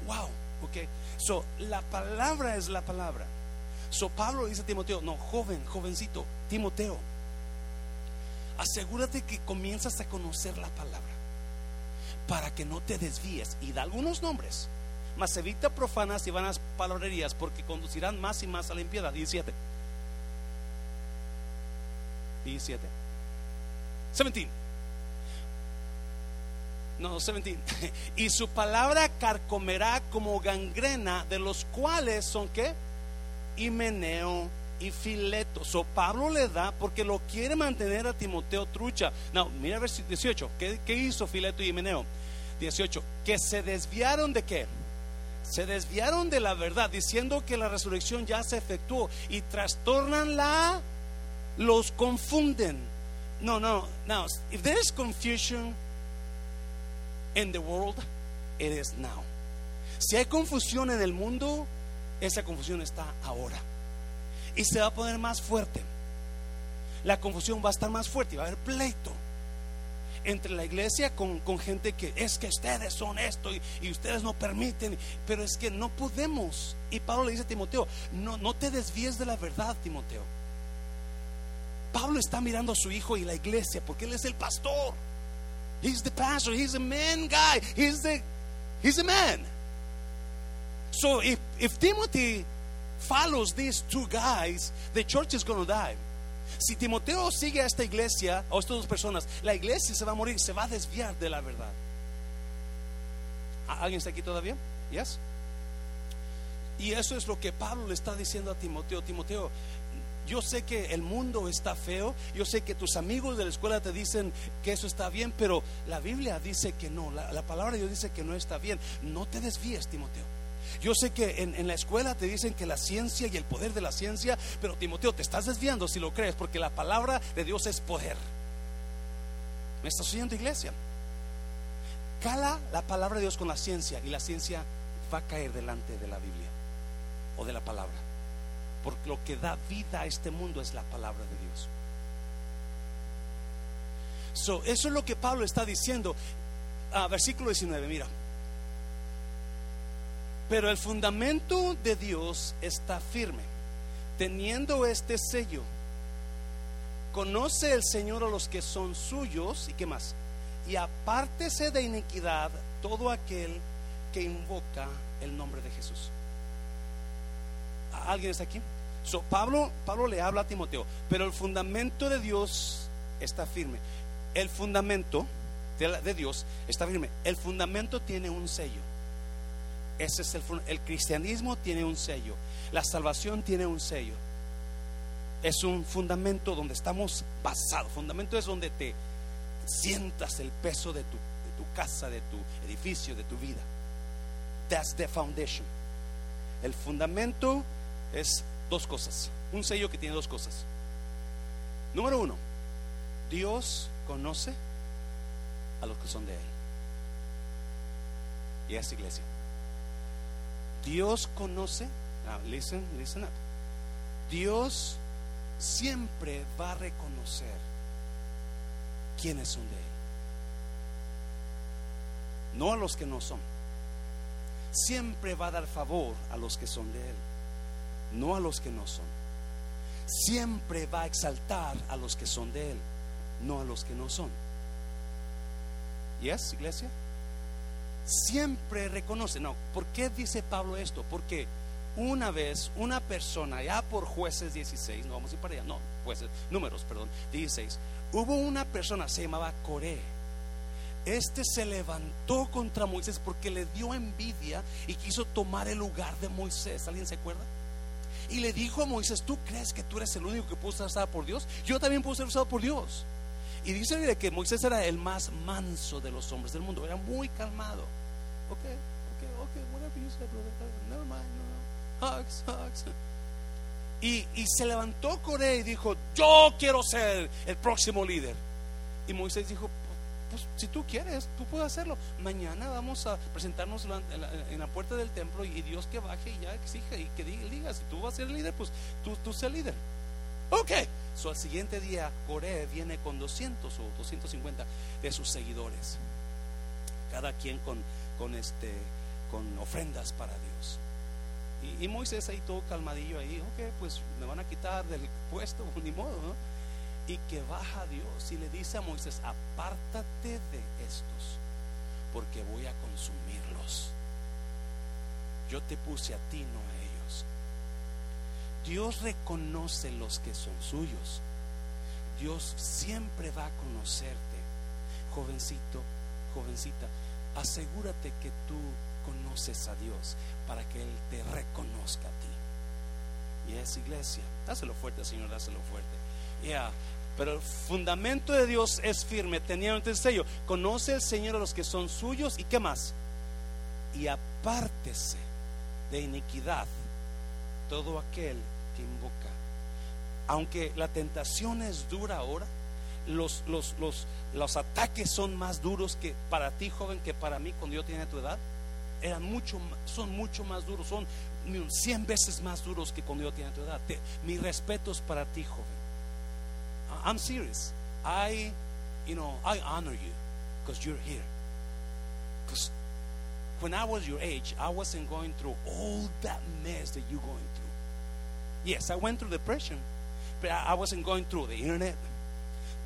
wow, ok. So, la palabra es la palabra. So, Pablo dice a Timoteo, no, joven, jovencito, Timoteo, asegúrate que comienzas a conocer la palabra para que no te desvíes. Y da algunos nombres. Mas evita profanas y vanas palabrerías porque conducirán más y más a la impiedad. 17. 17. 17. No, 17. y su palabra carcomerá como gangrena, de los cuales son qué? Himeneo y Fileto. So Pablo le da porque lo quiere mantener a Timoteo trucha. No, mira versículo 18. ¿Qué, ¿Qué, hizo Fileto y Himeneo? 18. Que se desviaron de qué? Se desviaron de la verdad, diciendo que la resurrección ya se efectuó y trastornan la, los confunden. No, no, no. If there is confusion in the world, it is now. Si hay confusión en el mundo, esa confusión está ahora y se va a poner más fuerte. La confusión va a estar más fuerte y va a haber pleito entre la iglesia con, gente que es que ustedes son esto y, ustedes no permiten, pero es que no podemos. Y Pablo le dice a Timoteo, no, no te desvíes de la verdad, Timoteo. Pablo está mirando a su hijo y la iglesia porque él es el pastor. He's the pastor, he's a man guy, he's the, he's a man. So if, if Timothy follows these two guys, the church is going to die. Si Timoteo sigue a esta iglesia, o a estas dos personas, la iglesia se va a morir, se va a desviar de la verdad. ¿Alguien está aquí todavía? ¿Yes? Y eso es lo que Pablo le está diciendo a Timoteo. Timoteo, yo sé que el mundo está feo, yo sé que tus amigos de la escuela te dicen que eso está bien, pero la Biblia dice que no, la, la palabra de Dios dice que no está bien. No te desvíes, Timoteo. Yo sé que en, la escuela te dicen que la ciencia y el poder de la ciencia, pero Timoteo, te estás desviando si lo crees, porque la palabra de Dios es poder. ¿Me estás oyendo, iglesia? Cala la palabra de Dios con la ciencia y la ciencia va a caer delante de la Biblia o de la palabra. Porque lo que da vida a este mundo es la palabra de Dios. So, eso es lo que Pablo está diciendo. Ah, versículo 19, mira. Pero el fundamento de Dios está firme, teniendo este sello. Conoce el Señor a los que son suyos y qué más. Y apártese de iniquidad todo aquel que invoca el nombre de Jesús. ¿Alguien está aquí? So, Pablo, Pablo le habla a Timoteo, pero el fundamento de Dios está firme. El fundamento de, Dios está firme. El fundamento tiene un sello. Ese es el, el cristianismo tiene un sello. La salvación tiene un sello. Es un fundamento donde estamos basados. Fundamento es donde te sientas el peso de tu, de tu casa, de tu edificio, de tu vida. That's the foundation. El fundamento es dos cosas. Un sello que tiene dos cosas. Número uno, Dios conoce a los que son de Él. Y a esta iglesia. Dios conoce, listen, listen up. Dios siempre va a reconocer quiénes son de Él. No a los que no son. Siempre va a dar favor a los que son de Él, no a los que no son. Siempre va a exaltar a los que son de Él, no a los que no son. ¿Yes, iglesia? Siempre reconoce. No, ¿por qué dice Pablo esto? Porque una vez una persona, ya por jueces 16, no vamos a ir para allá, no, jueces, números, perdón, 16, hubo una persona, se llamaba Coré. Este se levantó contra Moisés porque le dio envidia y quiso tomar el lugar de Moisés. ¿Alguien se acuerda? Y le dijo a Moisés, ¿tú crees que tú eres el único que pudo ser usado por Dios? Yo también puedo ser usado por Dios. Y dice que Moisés era el más manso de los hombres del mundo, era muy calmado. Ok, ok, ok, whatever you said, Never mind, no, no. Hugs, hugs. Y, se levantó Coré y dijo, yo quiero ser el próximo líder. Y Moisés dijo, pues si tú quieres, tú puedes hacerlo. Mañana vamos a presentarnos en la, puerta del templo y Dios que baje y ya exige y que diga, si tú vas a ser el líder, pues tú, tú sé líder. Ok. So, al siguiente día, Coré viene con 200 o 250 de sus seguidores. Cada quien con, con, este, con ofrendas para Dios. Y, Moisés ahí todo calmadillo ahí. Ok, pues me van a quitar del puesto, ni modo. Y que baja Dios y le dice a Moisés, apártate de estos, porque voy a consumirlos. Yo te puse a ti, no a Dios reconoce los que son suyos. Dios siempre va a conocerte. Jovencito, jovencita, asegúrate que tú conoces a Dios para que Él te reconozca a ti. Y es iglesia. Dáselo fuerte, Señor, dáselo fuerte. Ya, pero el fundamento de Dios es firme, teniendo el sello. Conoce el Señor a los que son suyos y qué más. Y apártese de iniquidad todo aquel invoca. Aunque la tentación es dura ahora, los, los, los, los ataques son más duros que para ti, joven, que para mí cuando yo tenía tu edad. Eran mucho, son mucho más duros, son cien veces más duros que cuando yo tenía tu edad. mi respeto es para ti, joven. I'm serious. I, you know, I honor you because you're here. Because when I was your age, I wasn't going through all that mess that you're going through. Yes, I went through depression, but I wasn't going through the internet,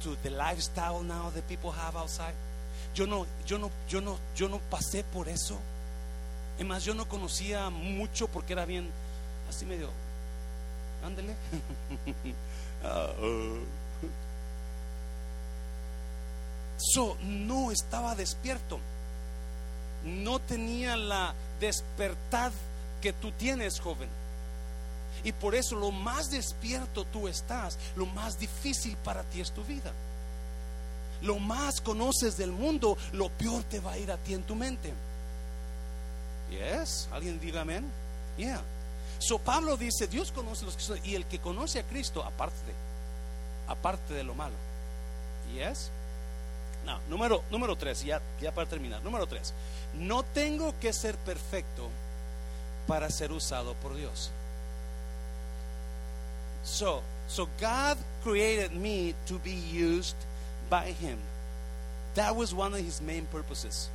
to the lifestyle now that people have outside. Yo no, yo no, yo no, yo no pasé por eso. Es más, yo no conocía mucho porque era bien así medio, ándele. So, no estaba despierto. No tenía la despertad que tú tienes, joven. Y por eso lo más despierto tú estás, lo más difícil para ti es tu vida. Lo más conoces del mundo, lo peor te va a ir a ti en tu mente. Yes, alguien diga amén. Yeah. So Pablo dice, Dios conoce los que son y el que conoce a Cristo aparte aparte de lo malo. Yes. No, número número tres, ya ya para terminar. Número tres. No tengo que ser perfecto para ser usado por Dios. So, so God created me to be used by Him. That was one of his main purposes.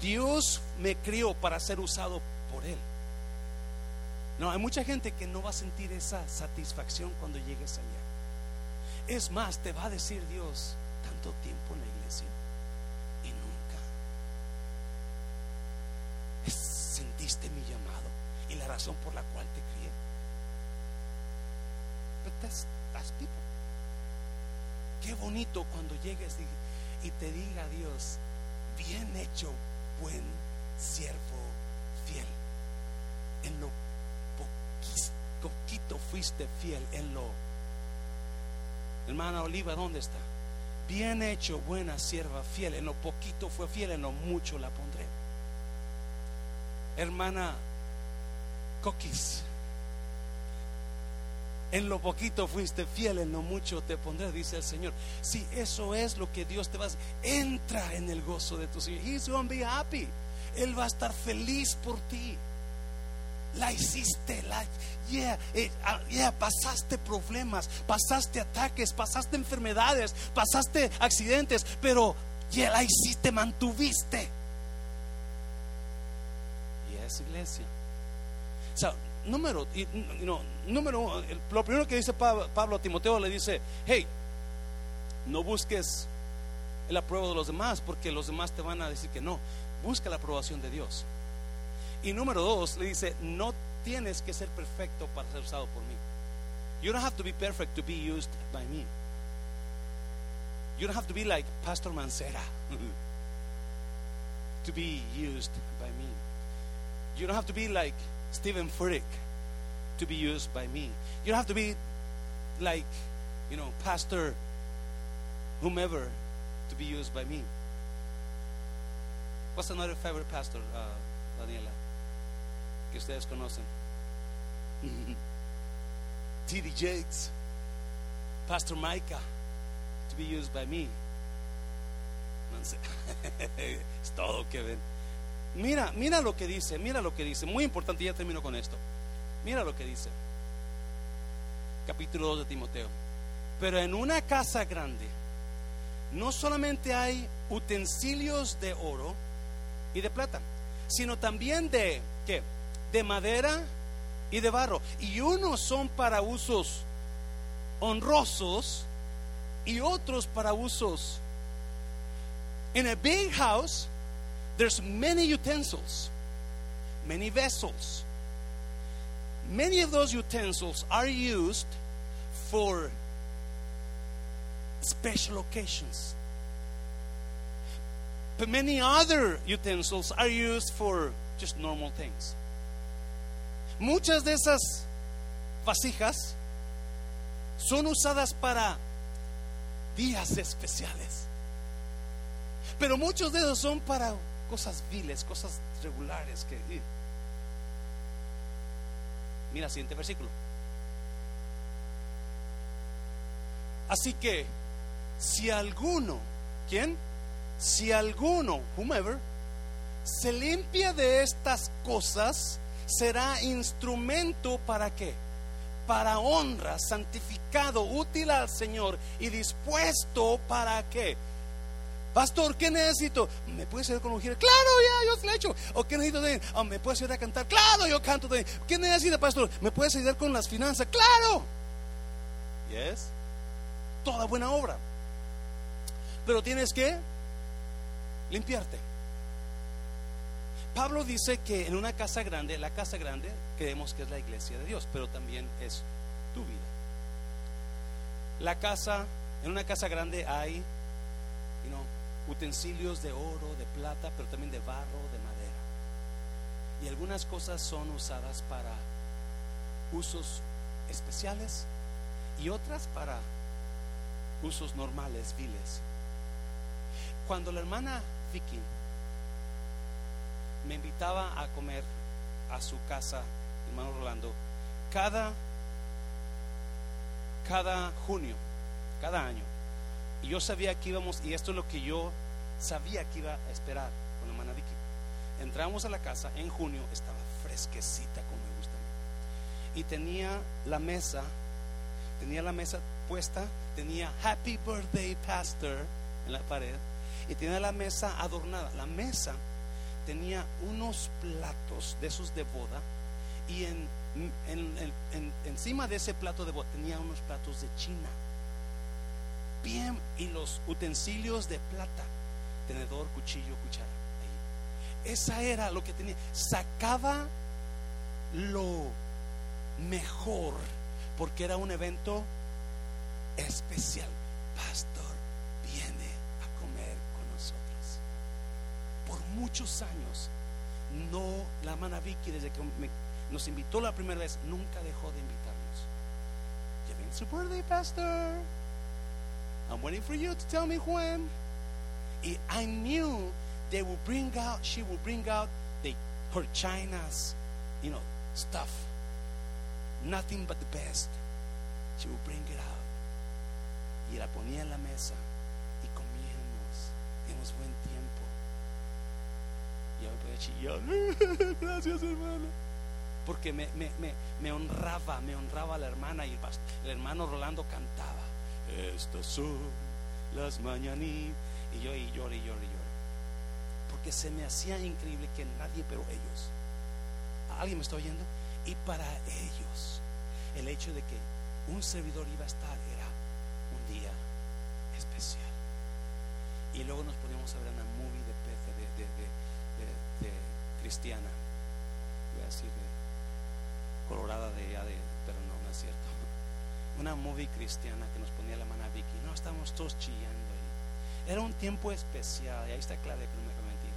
Dios me crió para ser usado por Él. No, hay mucha gente que no va a sentir esa satisfacción cuando llegues allá. Es más, te va a decir Dios tanto tiempo en la iglesia y nunca sentiste mi llamado y la razón por la cual te crié. That's, that's. Qué bonito cuando llegues y te diga Dios, bien hecho, buen siervo fiel. En lo poquito fuiste fiel, en lo... Hermana Oliva, ¿dónde está? Bien hecho, buena sierva fiel. En lo poquito fue fiel, en lo mucho la pondré. Hermana Coquis, en lo poquito fuiste fiel, en lo mucho te pondré, dice el Señor. Si eso es lo que Dios te va a hacer, entra en el gozo de tu Señor. He's going to be happy. Él va a estar feliz por ti. La hiciste, la, yeah, eh, ah, yeah, pasaste problemas, pasaste ataques, pasaste enfermedades, pasaste accidentes, pero ya la hiciste, mantuviste. Y es iglesia. O número, no, número, lo primero que dice Pablo a Timoteo le dice, hey, no busques el apruebo de los demás porque los demás te van a decir que no. Busca la aprobación de Dios. Y número dos, le dice, no tienes que ser perfecto para ser usado por mí. You don't have to be perfect to be used by me. You don't have to be like Pastor Mancera to be used by me. You don't have to be like Stephen Furtick to be used by me. You don't have to be like, you know, Pastor whomever to be used by me. What's another favorite pastor, uh, Daniela, que ustedes conocen? T.D. Jakes, Pastor Micah, to be used by me. es todo que ven. Mira, mira lo que dice, mira lo que dice. Muy importante, ya termino con esto. Mira lo que dice. Capítulo 2 de Timoteo. Pero en una casa grande no solamente hay utensilios de oro y de plata, sino también de ¿qué? De madera y de barro. Y unos son para usos honrosos y otros para usos. In a big house there's many utensils, many vessels. Many of those utensils are used for special occasions. But many other utensils are used for just normal things. Muchas de esas vasijas son usadas para días especiales. Pero muchos de esos son para cosas viles, cosas regulares que Mira, siguiente versículo. Así que si alguno, ¿quién? Si alguno, whomever, se limpia de estas cosas, será instrumento para qué? Para honra, santificado, útil al Señor y dispuesto para qué? Pastor, ¿qué necesito? ¿Me puedes ayudar con ungir? Claro, ya, yo se lo he hecho. ¿O qué necesito oh, ¿Me puedes ayudar a cantar? Claro, yo canto de ¿Qué necesita, pastor? ¿Me puedes ayudar con las finanzas? Claro. Yes. Toda buena obra. Pero tienes que limpiarte. Pablo dice que en una casa grande, la casa grande, creemos que es la iglesia de Dios, pero también es tu vida. La casa, en una casa grande hay, utensilios de oro, de plata, pero también de barro, de madera. Y algunas cosas son usadas para usos especiales y otras para usos normales, viles. Cuando la hermana Vicky me invitaba a comer a su casa, hermano Rolando, cada, cada junio, cada año. Y yo sabía que íbamos, y esto es lo que yo sabía que iba a esperar con la hermana Vicky. Entramos a la casa en junio, estaba fresquecita como me gusta Y tenía la mesa, tenía la mesa puesta, tenía Happy Birthday Pastor en la pared y tenía la mesa adornada. La mesa tenía unos platos de esos de boda y en, encima de ese plato de boda tenía unos platos de China. Y los utensilios de plata, tenedor, cuchillo, cuchara. Esa era lo que tenía. Sacaba lo mejor porque era un evento especial. Pastor, viene a comer con nosotros. Por muchos años, no, la hermana Vicky, desde que nos invitó la primera vez, nunca dejó de invitarnos. Viene su birthday, Pastor. I'm waiting for you to tell me when. I knew they will bring out, she will bring out the, her China's, you know, stuff. Nothing but the best. She will bring it out. Y la ponía en la mesa y comíamos. Dimos buen tiempo. Y yo me podía chillar. Gracias, hermano. Porque me, me, me, me, honraba, me honraba a la hermana y el, el hermano Rolando cantaba. Estas son las mañanitas. Y yo y lloré, y lloré, y lloré. Porque se me hacía increíble que nadie, pero ellos. ¿Alguien me está oyendo? Y para ellos, el hecho de que un servidor iba a estar era un día especial. Y luego nos podíamos ver una movie de, de, de, de, cristiana, voy a decir de colorada de de, pero no, no es cierto. Una movie cristiana que nos ponía la mano a Vicky. No, estábamos todos chillando. Era un tiempo especial, y ahí está clave que no me voy a mentir.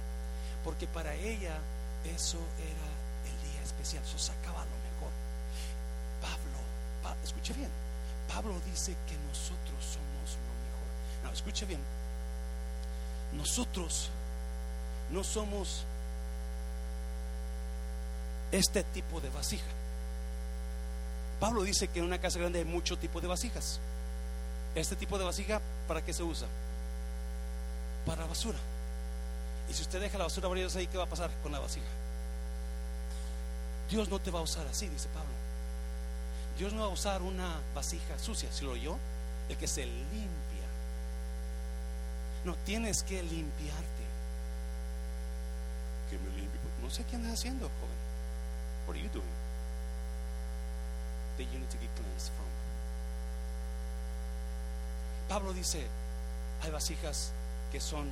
Porque para ella eso era especial, eso sacaba lo mejor. Pablo, escuche bien, Pablo dice que nosotros somos lo mejor. No, escuche bien, nosotros no somos este tipo de vasija. Pablo dice que en una casa grande hay mucho tipo de vasijas. Este tipo de vasija, ¿para qué se usa? Para basura. Y si usted deja la basura varios ahí, ¿qué va a pasar con la vasija? Dios no te va a usar así, dice Pablo. Dios no va a usar una vasija sucia, si lo oyó, el que se limpia. No tienes que limpiarte. Que me limpie. No sé qué andas haciendo, joven. What are you doing? That you need to get cleansed from. Pablo dice, hay vasijas que son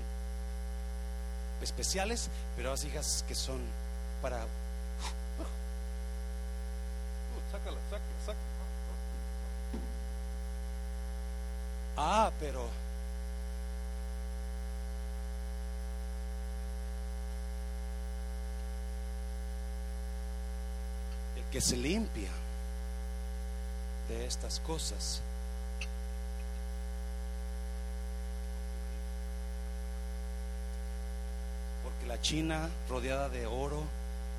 especiales, pero hay vasijas que son para sácala, sácala, sácala. Ah, pero el que se limpia estas cosas porque la China rodeada de oro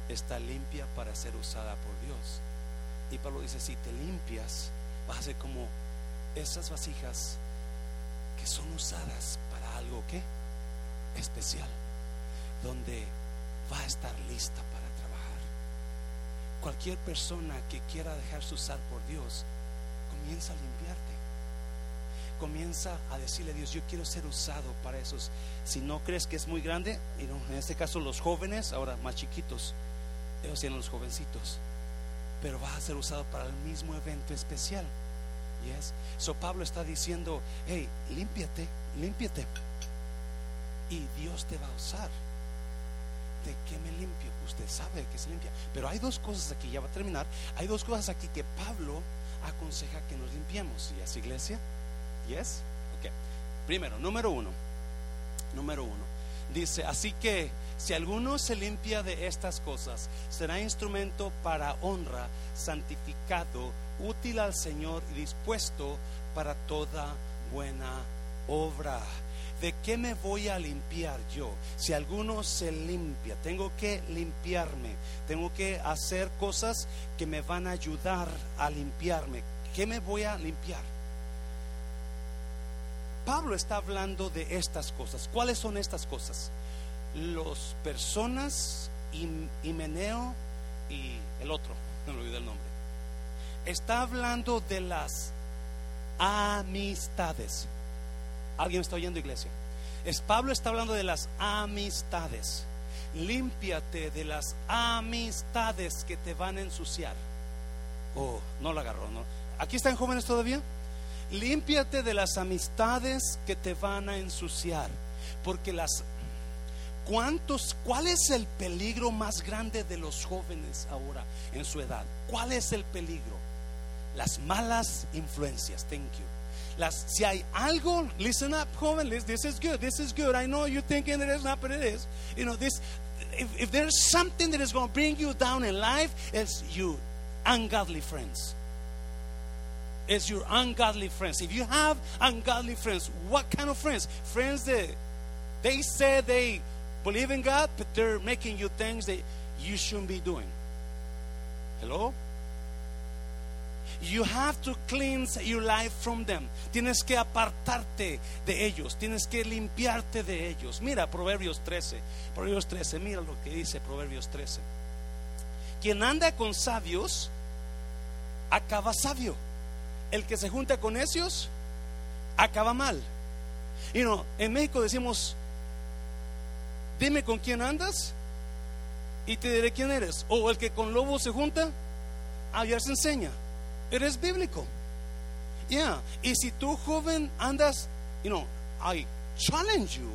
está limpia para ser usada por Dios. Y Pablo dice, si te limpias, vas a ser como esas vasijas que son usadas para algo que especial, donde va a estar lista para trabajar. Cualquier persona que quiera dejarse usar por Dios, comienza a limpiarte. Comienza a decirle a Dios, yo quiero ser usado para esos. Si no crees que es muy grande, en este caso los jóvenes, ahora más chiquitos, ellos tienen los jovencitos pero va a ser usado para el mismo evento especial. Yes. So Pablo está diciendo, hey, límpiate, límpiate. Y Dios te va a usar. ¿De qué me limpio? Usted sabe que se limpia. Pero hay dos cosas aquí, ya va a terminar. Hay dos cosas aquí que Pablo aconseja que nos limpiemos. ¿Y es iglesia? Yes. Ok. Primero, número uno. Número uno. Dice, así que si alguno se limpia de estas cosas, será instrumento para honra, santificado, útil al Señor y dispuesto para toda buena obra. ¿De qué me voy a limpiar yo? Si alguno se limpia, tengo que limpiarme, tengo que hacer cosas que me van a ayudar a limpiarme. ¿Qué me voy a limpiar? Pablo está hablando de estas cosas. ¿Cuáles son estas cosas? Los personas, Himeneo y el otro, no me olvidé el nombre. Está hablando de las amistades. ¿Alguien está oyendo, iglesia? Es Pablo está hablando de las amistades. Límpiate de las amistades que te van a ensuciar. Oh, no la agarró, ¿no? ¿Aquí están jóvenes todavía? Límpiate de las amistades que te van a ensuciar. Porque las ¿Cuántos, cuál es el peligro más grande de los jóvenes ahora en su edad? ¿Cuál es el peligro? Las malas influencias. Thank you. Las, si hay algo, listen up, joven, this is good, this is good. I know you're thinking it is not, but it is. You know, this, if, if there's something that is going to bring you down in life, it's you ungodly friends. It's your ungodly friends. If you have ungodly friends, what kind of friends? Friends that they say they believe in God, but they're making you things that you shouldn't be doing. Hello? You have to cleanse your life from them. Tienes que apartarte de ellos. Tienes que limpiarte de ellos. Mira Proverbios 13. Proverbios 13. Mira lo que dice Proverbios 13. Quien anda con sabios, acaba sabio. El que se junta con necios, acaba mal. Y no, en México decimos, dime con quién andas y te diré quién eres. O el que con lobo se junta, allá se enseña. Eres bíblico. Yeah. Y si tú joven andas, you know, I challenge you,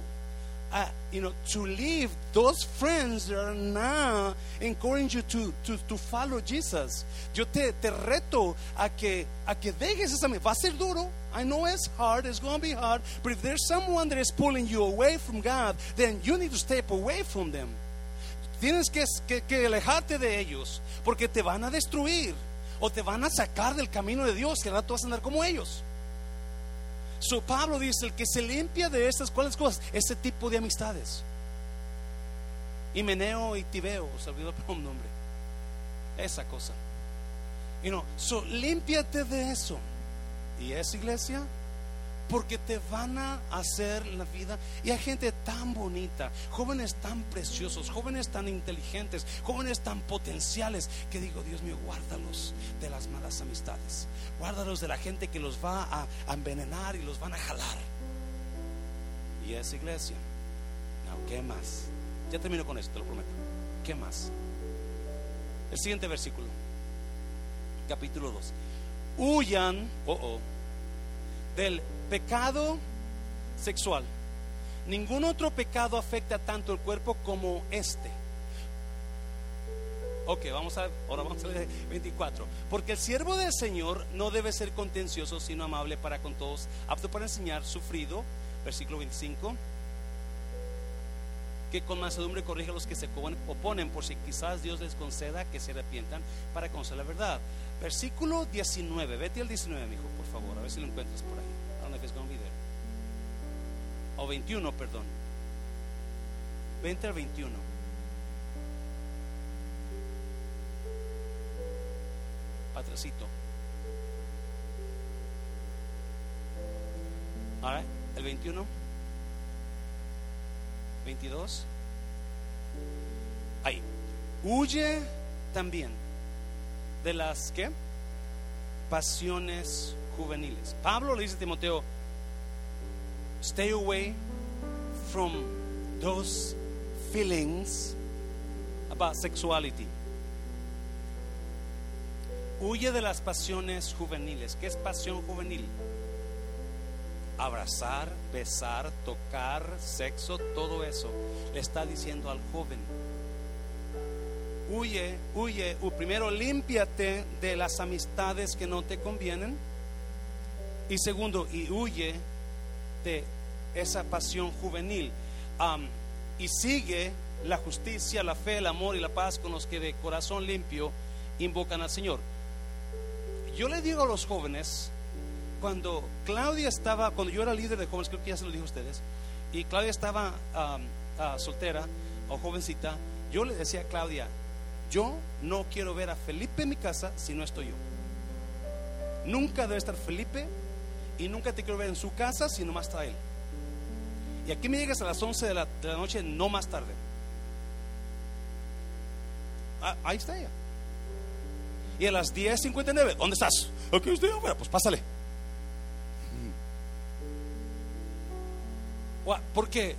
uh, you know, to leave those friends that are now encouraging you to, to, to follow Jesus. Yo te, te reto a que, a que dejes esa. Va a ser duro. I know it's hard. It's going to be hard. But if there's someone that is pulling you away from God, then you need to step away from them. Tienes que, que, que alejarte de ellos porque te van a destruir o te van a sacar del camino de Dios, que rato vas a andar como ellos. Su Pablo dice, el que se limpia de estas, ¿cuáles cosas? Ese tipo de amistades. Himeneo y Tibeo, se olvidó un nombre. Esa cosa. Y no, so, límpiate de eso. ¿Y esa iglesia? Porque te van a hacer la vida. Y hay gente tan bonita, jóvenes tan preciosos, jóvenes tan inteligentes, jóvenes tan potenciales, que digo, Dios mío, guárdalos de las malas amistades, guárdalos de la gente que los va a, envenenar y los van a jalar. Y esa iglesia, no, ¿qué más? Ya termino con esto, te lo prometo. ¿Qué más? El siguiente versículo, capítulo 2. Huyan, oh, oh, del pecado sexual. Ningún otro pecado afecta tanto el cuerpo como este. Ok, vamos a, ahora vamos a leer 24. Porque el siervo del Señor no debe ser contencioso, sino amable para con todos, apto para enseñar, sufrido, versículo 25 que con mansedumbre corrija a los que se oponen, por si quizás Dios les conceda que se arrepientan para conocer la verdad. Versículo 19, vete al 19, mi hijo, por favor, a ver si lo encuentras por ahí. O 21, perdón. 20 al 21. Atrasito. Ahora, el 21. 22. Ahí. Huye también de las que pasiones juveniles. Pablo le dice a Timoteo, stay away from those feelings about sexuality. Huye de las pasiones juveniles. ¿Qué es pasión juvenil? Abrazar, besar, tocar, sexo, todo eso. Le está diciendo al joven. Huye, huye. Primero, límpiate de las amistades que no te convienen. Y segundo, y huye esa pasión juvenil. y sigue la justicia, la fe, el amor y la paz con los que de corazón limpio invocan al Señor. Yo le digo a los jóvenes, cuando Claudia estaba, cuando yo era líder de jóvenes, creo que ya se lo dijo a ustedes, y Claudia estaba soltera o jovencita, yo le decía a Claudia, yo no quiero ver a Felipe en mi casa si no estoy yo. Nunca debe estar Felipe y nunca te quiero ver en su casa si no más él. Y aquí me llegas a las 11 de la, noche, no más tarde. Ah, ahí está ella. Y a las 10.59, ¿dónde estás? Aquí estoy afuera, pues pásale. Porque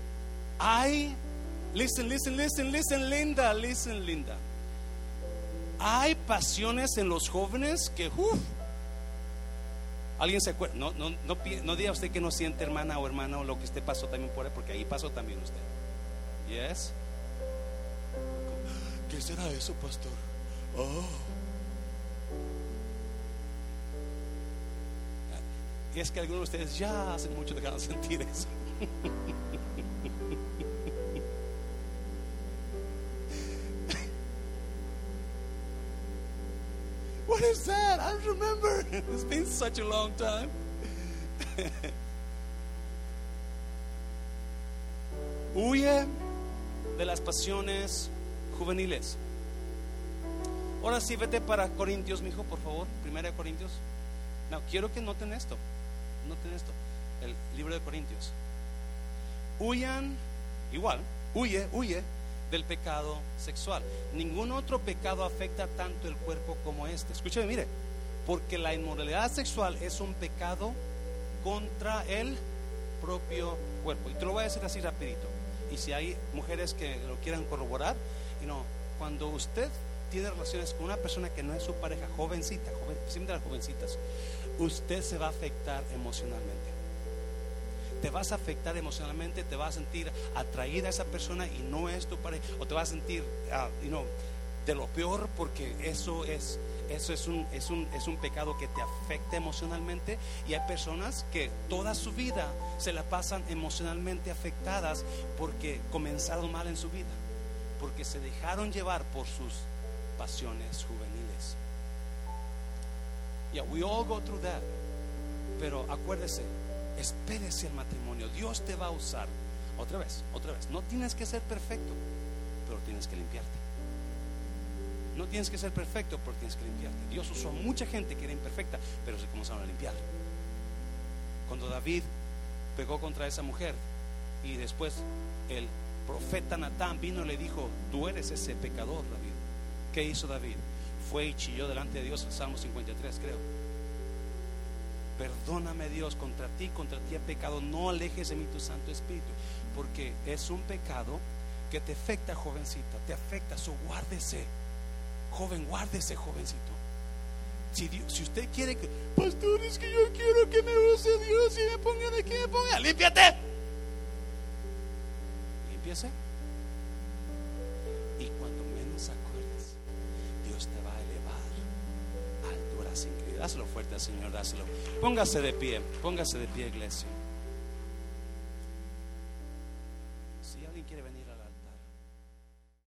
hay, listen, listen, listen, listen, Linda, listen, Linda. Hay pasiones en los jóvenes que, uff, alguien se acuerda, no, no, no, no diga usted que no siente hermana o hermano lo que usted pasó también por ahí, porque ahí pasó también usted. Yes. ¿Qué será eso, pastor? Oh. Y es que algunos de ustedes ya hacen mucho de sentir eso. What is that? I remember. It's been such a long time. Huye de las pasiones juveniles. Ahora sí, vete para Corintios, mijo, por favor. Primera de Corintios. No, quiero que noten esto. Noten esto. El libro de Corintios. Huyan, igual, huye, huye del pecado sexual. Ningún otro pecado afecta tanto el cuerpo como este. Escúcheme, mire, porque la inmoralidad sexual es un pecado contra el propio cuerpo. Y te lo voy a decir así rapidito. Y si hay mujeres que lo quieran corroborar, y no, cuando usted tiene relaciones con una persona que no es su pareja, jovencita, joven, siempre las jovencitas, usted se va a afectar emocionalmente. Te vas a afectar emocionalmente, te vas a sentir atraída a esa persona y no es tu pareja, o te vas a sentir, uh, de lo peor porque eso es eso es un, es, un, es un pecado que te afecta emocionalmente y hay personas que toda su vida se la pasan emocionalmente afectadas porque comenzaron mal en su vida, porque se dejaron llevar por sus pasiones juveniles. Yeah, we all go through that. Pero acuérdese, espérese el matrimonio. Dios te va a usar. Otra vez, otra vez. No tienes que ser perfecto, pero tienes que limpiarte. No tienes que ser perfecto, pero tienes que limpiarte. Dios usó mucha gente que era imperfecta, pero se comenzaron a limpiar. Cuando David pegó contra esa mujer y después el profeta Natán vino y le dijo, tú eres ese pecador, David. ¿Qué hizo David? Fue y chilló delante de Dios el Salmo 53, creo. Perdóname Dios, contra ti, contra ti he pecado, no alejes de mí tu Santo Espíritu, porque es un pecado que te afecta, jovencita, te afecta, so guárdese, joven, guárdese, jovencito. Si, si usted quiere que, pastor, es que yo quiero que me use Dios y me ponga de que me ponga, límpiate. Límpiese. Dáselo fuerte al Señor, dáselo. Póngase de pie, póngase de pie, iglesia.